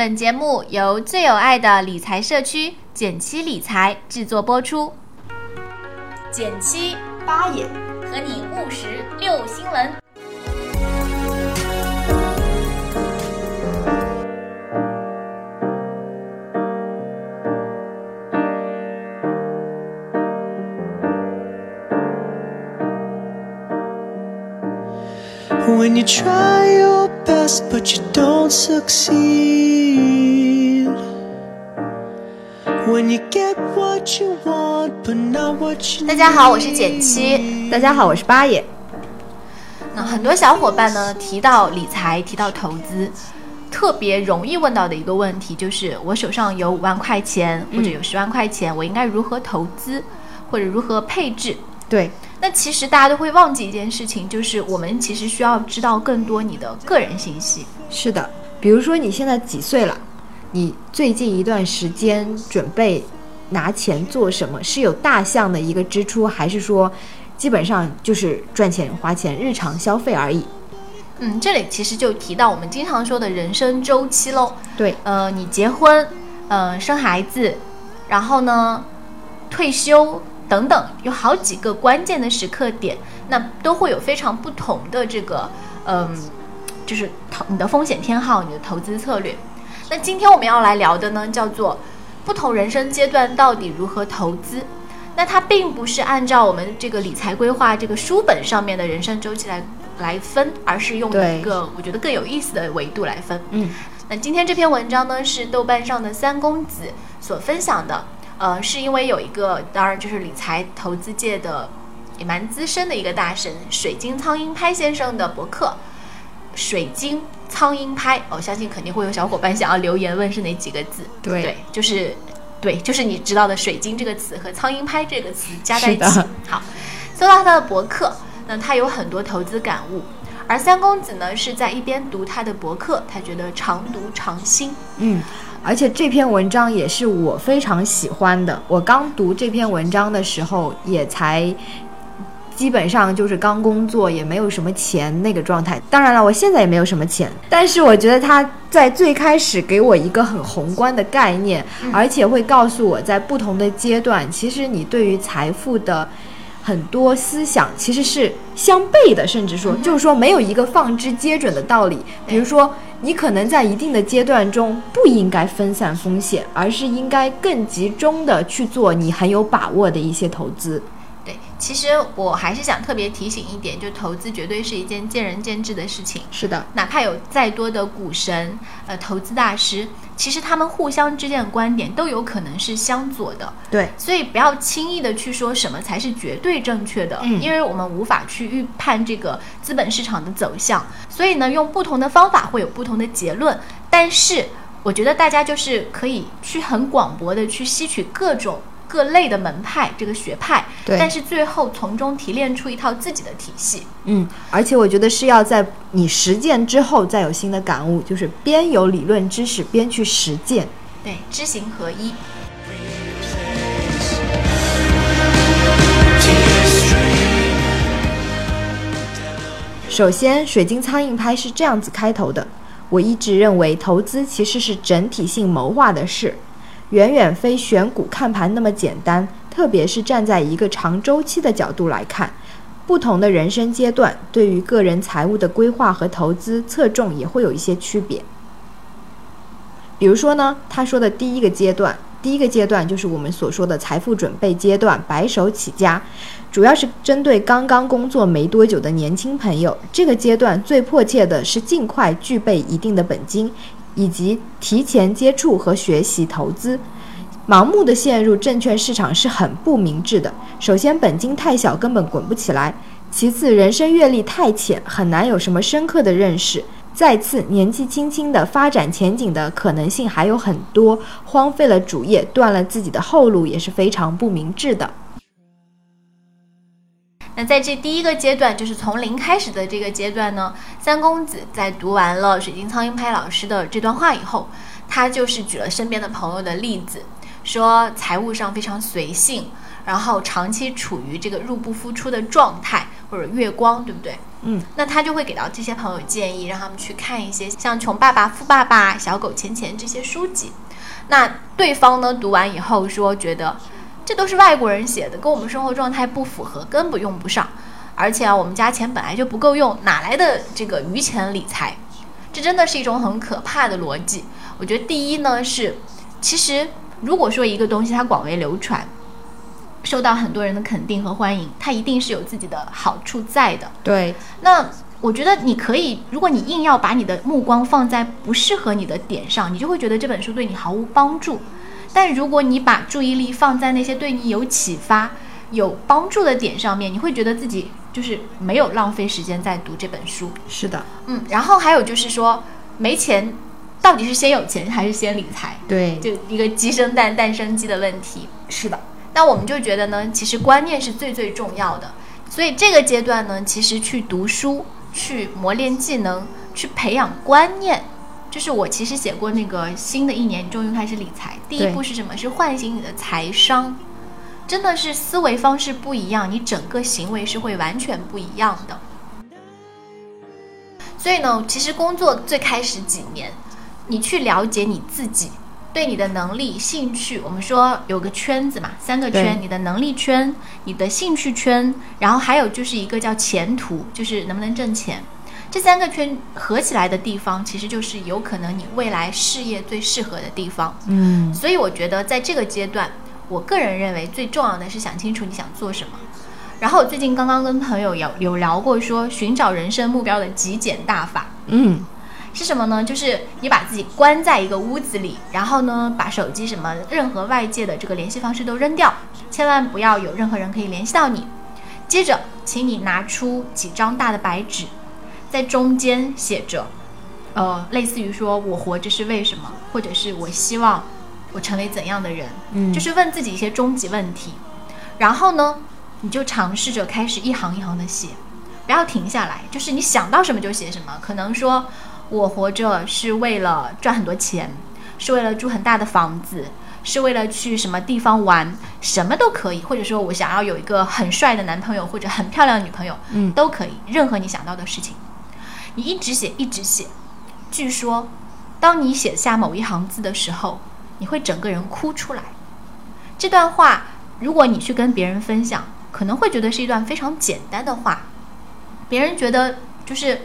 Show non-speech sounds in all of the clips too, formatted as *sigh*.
本节目由最有爱的理财社区简七理财制作播出。简七八也和你务实六新闻。When you try your best but you don't succeed. When you get what you want but not what you 大家好，我是简七。大家好，我是八爷。那很多小伙伴呢提到理财，提到投资，特别容易问到的一个问题就是：我手上有五万块钱或者有十万块钱，我应该如何投资，或者如何配置？对，那其实大家都会忘记一件事情，就是我们其实需要知道更多你的个人信息。是的。比如说你现在几岁了？你最近一段时间准备拿钱做什么？是有大项的一个支出，还是说基本上就是赚钱花钱、日常消费而已？嗯，这里其实就提到我们经常说的人生周期喽。对，呃，你结婚，呃，生孩子，然后呢，退休等等，有好几个关键的时刻点，那都会有非常不同的这个，嗯、就是投你的风险偏好，你的投资策略。那今天我们要来聊的呢，叫做不同人生阶段到底如何投资。那它并不是按照我们这个理财规划这个书本上面的人生周期来来分，而是用一个我觉得更有意思的维度来分。嗯，那今天这篇文章呢，是豆瓣上的三公子所分享的。呃，是因为有一个，当然就是理财投资界的也蛮资深的一个大神水晶苍蝇拍先生的博客。水晶苍蝇拍，我、相信肯定会有小伙伴想要留言问是哪几个字。对对，就是对，就是你知道的水晶这个词和苍蝇拍这个词加在一起。好，搜到他的博客，那他有很多投资感悟。而三公子呢，是在一边读他的博客，他觉得常读常新。嗯，而且这篇文章也是我非常喜欢的。我刚读这篇文章的时候，也才基本上就是刚工作，也没有什么钱那个状态。当然了，我现在也没有什么钱，但是我觉得他在最开始给我一个很宏观的概念，而且会告诉我在不同的阶段，其实你对于财富的。很多思想其实是相悖的，甚至说，就是说没有一个放之皆准的道理。比如说，你可能在一定的阶段中不应该分散风险，而是应该更集中的去做你很有把握的一些投资。对，其实我还是想特别提醒一点，就投资绝对是一件见仁见智的事情。是的，哪怕有再多的股神、呃投资大师，其实他们互相之间的观点都有可能是相左的。对，所以不要轻易的去说什么才是绝对正确的，嗯因为我们无法去预判这个资本市场的走向，所以呢，用不同的方法会有不同的结论。但是我觉得大家就是可以去很广博的去吸取各种各类的门派这个学派，对但是最后从中提炼出一套自己的体系。嗯，而且我觉得是要在你实践之后再有新的感悟，就是边有理论知识边去实践。对，知行合一。首先，水晶苍蝇拍是这样子开头的：我一直认为投资其实是整体性谋划的事，远远非选股看盘那么简单。特别是站在一个长周期的角度来看，不同的人生阶段对于个人财务的规划和投资侧重也会有一些区别。比如说呢，他说的第一个阶段，第一个阶段就是我们所说的财富准备阶段，白手起家，主要是针对刚刚工作没多久的年轻朋友。这个阶段最迫切的是尽快具备一定的本金，以及提前接触和学习投资。盲目的陷入证券市场是很不明智的。首先，本金太小，根本滚不起来；其次，人生阅历太浅，很难有什么深刻的认识。再次，年纪轻轻的发展前景的可能性还有很多，荒废了主业，断了自己的后路，也是非常不明智的。那在这第一个阶段，就是从零开始的这个阶段呢，三公子在读完了水晶苍蝇拍老师的这段话以后，他就是举了身边的朋友的例子，说财务上非常随性，然后长期处于这个入不敷出的状态，或者月光，对不对？嗯，那他就会给到这些朋友建议，让他们去看一些像《穷爸爸富爸爸》《小狗钱钱》这些书籍。那对方呢读完以后说，觉得这都是外国人写的，跟我们生活状态不符合，根本用不上。而且啊，我们家钱本来就不够用，哪来的这个余钱理财？这真的是一种很可怕的逻辑。我觉得第一呢是，其实如果说一个东西它广为流传，受到很多人的肯定和欢迎，它一定是有自己的好处在的。对，那我觉得你可以，如果你硬要把你的目光放在不适合你的点上，你就会觉得这本书对你毫无帮助。但如果你把注意力放在那些对你有启发、有帮助的点上面，你会觉得自己就是没有浪费时间在读这本书。是的，嗯，然后还有就是说，没钱到底是先有钱还是先理财？对，就一个鸡生蛋，蛋生鸡的问题。是的，那我们就觉得呢，其实观念是最最重要的。所以这个阶段呢，其实去读书、去磨练技能、去培养观念，就是我其实写过那个新的一年，你终于开始理财。第一步是什么？是唤醒你的财商，真的是思维方式不一样，你整个行为是会完全不一样的。所以呢，其实工作最开始几年，你去了解你自己，对你的能力、兴趣，我们说有个圈子嘛，三个圈，你的能力圈、你的兴趣圈，然后还有就是一个叫前途，就是能不能挣钱。这三个圈合起来的地方，其实就是有可能你未来事业最适合的地方。嗯，所以我觉得在这个阶段，我个人认为最重要的是想清楚你想做什么。然后我最近刚刚跟朋友有有聊过说，寻找人生目标的极简大法嗯，是什么呢？就是你把自己关在一个屋子里，然后呢，把手机什么任何外界的这个联系方式都扔掉，千万不要有任何人可以联系到你。接着，请你拿出几张大的白纸，在中间写着，呃，类似于说我活着是为什么，或者是我希望我成为怎样的人，嗯。就是问自己一些终极问题。然后呢，你就尝试着开始一行一行的写，不要停下来，就是你想到什么就写什么。可能说我活着是为了赚很多钱，是为了住很大的房子，是为了去什么地方玩，什么都可以。或者说我想要有一个很帅的男朋友或者很漂亮的女朋友，嗯。都可以，任何你想到的事情，你一直写，一直写。据说，当你写下某一行字的时候，你会整个人哭出来。这段话，如果你去跟别人分享，可能会觉得是一段非常简单的话，别人觉得就是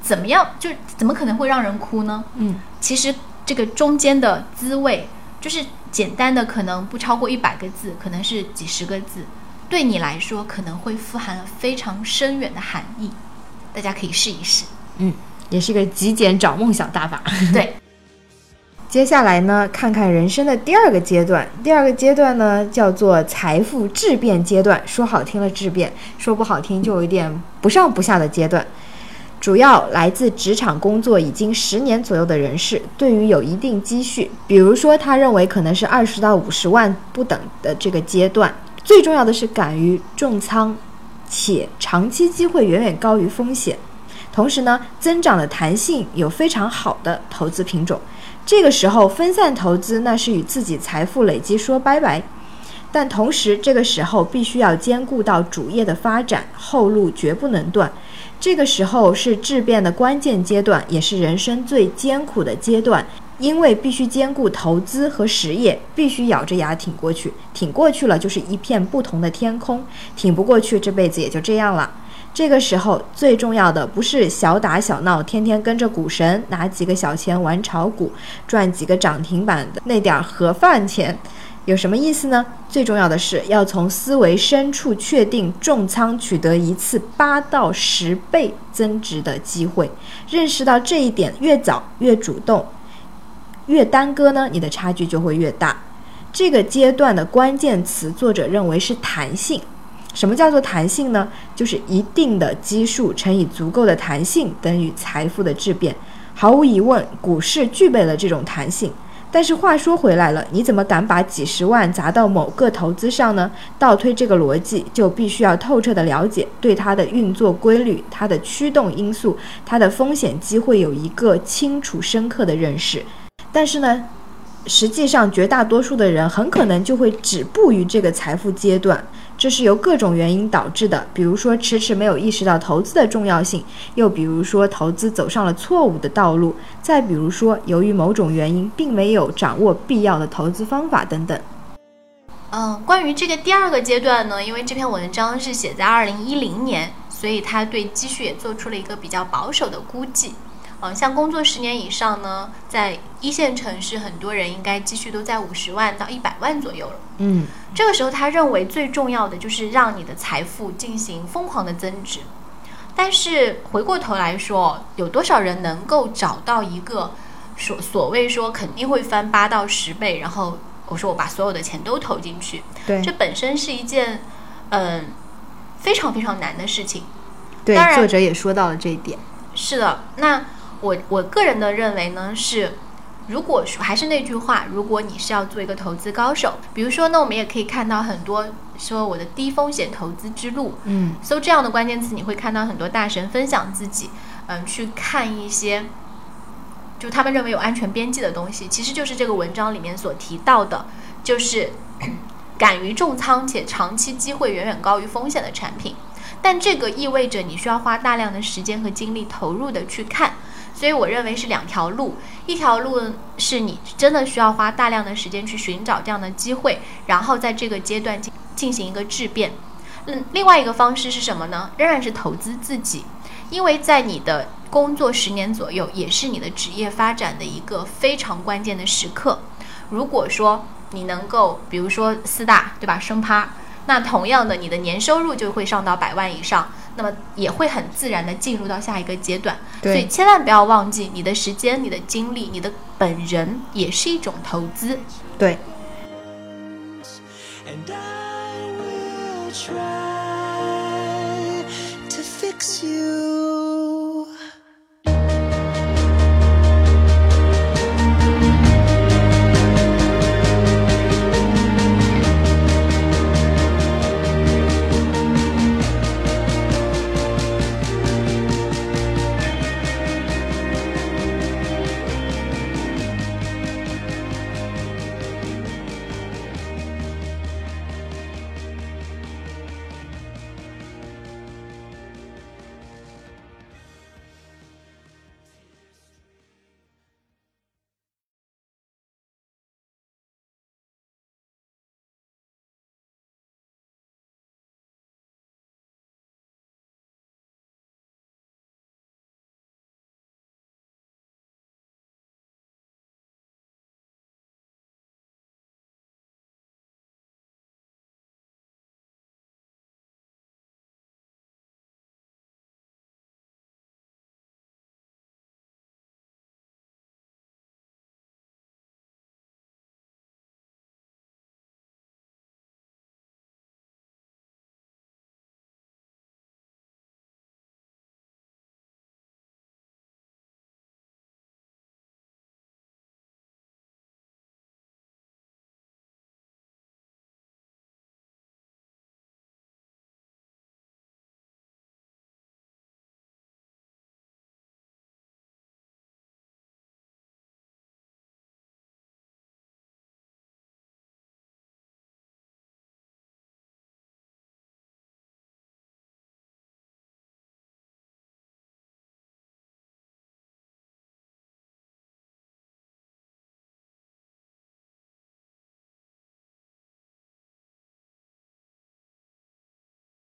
怎么样，就怎么可能会让人哭呢？嗯，其实这个中间的滋味，就是简单的，可能不超过一百个字，可能是几十个字，对你来说可能会富含了非常深远的含义。大家可以试一试。也是个极简找梦想大法。对，*laughs* 接下来呢，看看人生的第二个阶段。第二个阶段呢，叫做财富质变阶段。说好听了质变，说不好听就有一点不上不下的阶段。主要来自职场工作已经十年左右的人士，对于有一定积蓄，比如说他认为可能是二十到五十万不等的这个阶段，最重要的是敢于重仓，且长期机会远远高于风险。同时呢，增长的弹性有非常好的投资品种。这个时候分散投资，那是与自己财富累积说拜拜。但同时，这个时候必须要兼顾到主业的发展，后路绝不能断。这个时候是质变的关键阶段，也是人生最艰苦的阶段，因为必须兼顾投资和实业，必须咬着牙挺过去。挺过去了，就是一片不同的天空；挺不过去，这辈子也就这样了。这个时候最重要的不是小打小闹，天天跟着股神拿几个小钱玩炒股，赚几个涨停板的那点儿盒饭钱，有什么意思呢？最重要的是要从思维深处确定重仓取得一次八到十倍增值的机会，认识到这一点越早越主动，越耽搁呢，你的差距就会越大。这个阶段的关键词，作者认为是弹性。什么叫做弹性呢？就是一定的基数乘以足够的弹性等于财富的质变。毫无疑问，股市具备了这种弹性。但是话说回来了，你怎么敢把几十万砸到某个投资上呢？倒推这个逻辑，就必须要透彻的了解对它的运作规律、它的驱动因素、它的风险机会有一个清楚深刻的认识。但是呢，实际上绝大多数的人很可能就会止步于这个财富阶段。这是由各种原因导致的，比如说迟迟没有意识到投资的重要性，又比如说投资走上了错误的道路，再比如说由于某种原因并没有掌握必要的投资方法等等。嗯，关于这个第二个阶段呢，因为这篇文章是写在二零一零年，所以他对积蓄也做出了一个比较保守的估计。嗯，像工作十年以上呢，在一线城市，很多人应该积蓄都在五十万到一百万左右了。嗯，这个时候他认为最重要的就是让你的财富进行疯狂的增值。但是回过头来说，有多少人能够找到一个所所谓说肯定会翻八到十倍，然后？我说我把所有的钱都投进去，对，这本身是一件，嗯，非常非常难的事情。对，当然作者也说到了这一点。是的，那我我个人的认为呢是，如果说还是那句话，如果你是要做一个投资高手，比如说呢，我们也可以看到很多说我的低风险投资之路，嗯，搜这样的关键词，你会看到很多大神分享自己，嗯，去看一些。就他们认为有安全边际的东西，其实就是这个文章里面所提到的，就是 *coughs* 敢于重仓且长期机会远远高于风险的产品。但这个意味着你需要花大量的时间和精力投入的去看。所以我认为是两条路，一条路是你真的需要花大量的时间去寻找这样的机会，然后在这个阶段进进行一个质变。嗯，另外一个方式是什么呢？仍然是投资自己，因为在你的工作十年左右，也是你的职业发展的一个非常关键的时刻。如果说你能够，比如说四大，对吧？升趴，那同样的，你的年收入就会上到百万以上，那么也会很自然的进入到下一个阶段。所以千万不要忘记，你的时间、你的精力、你的本人也是一种投资。对，And I will try to fix you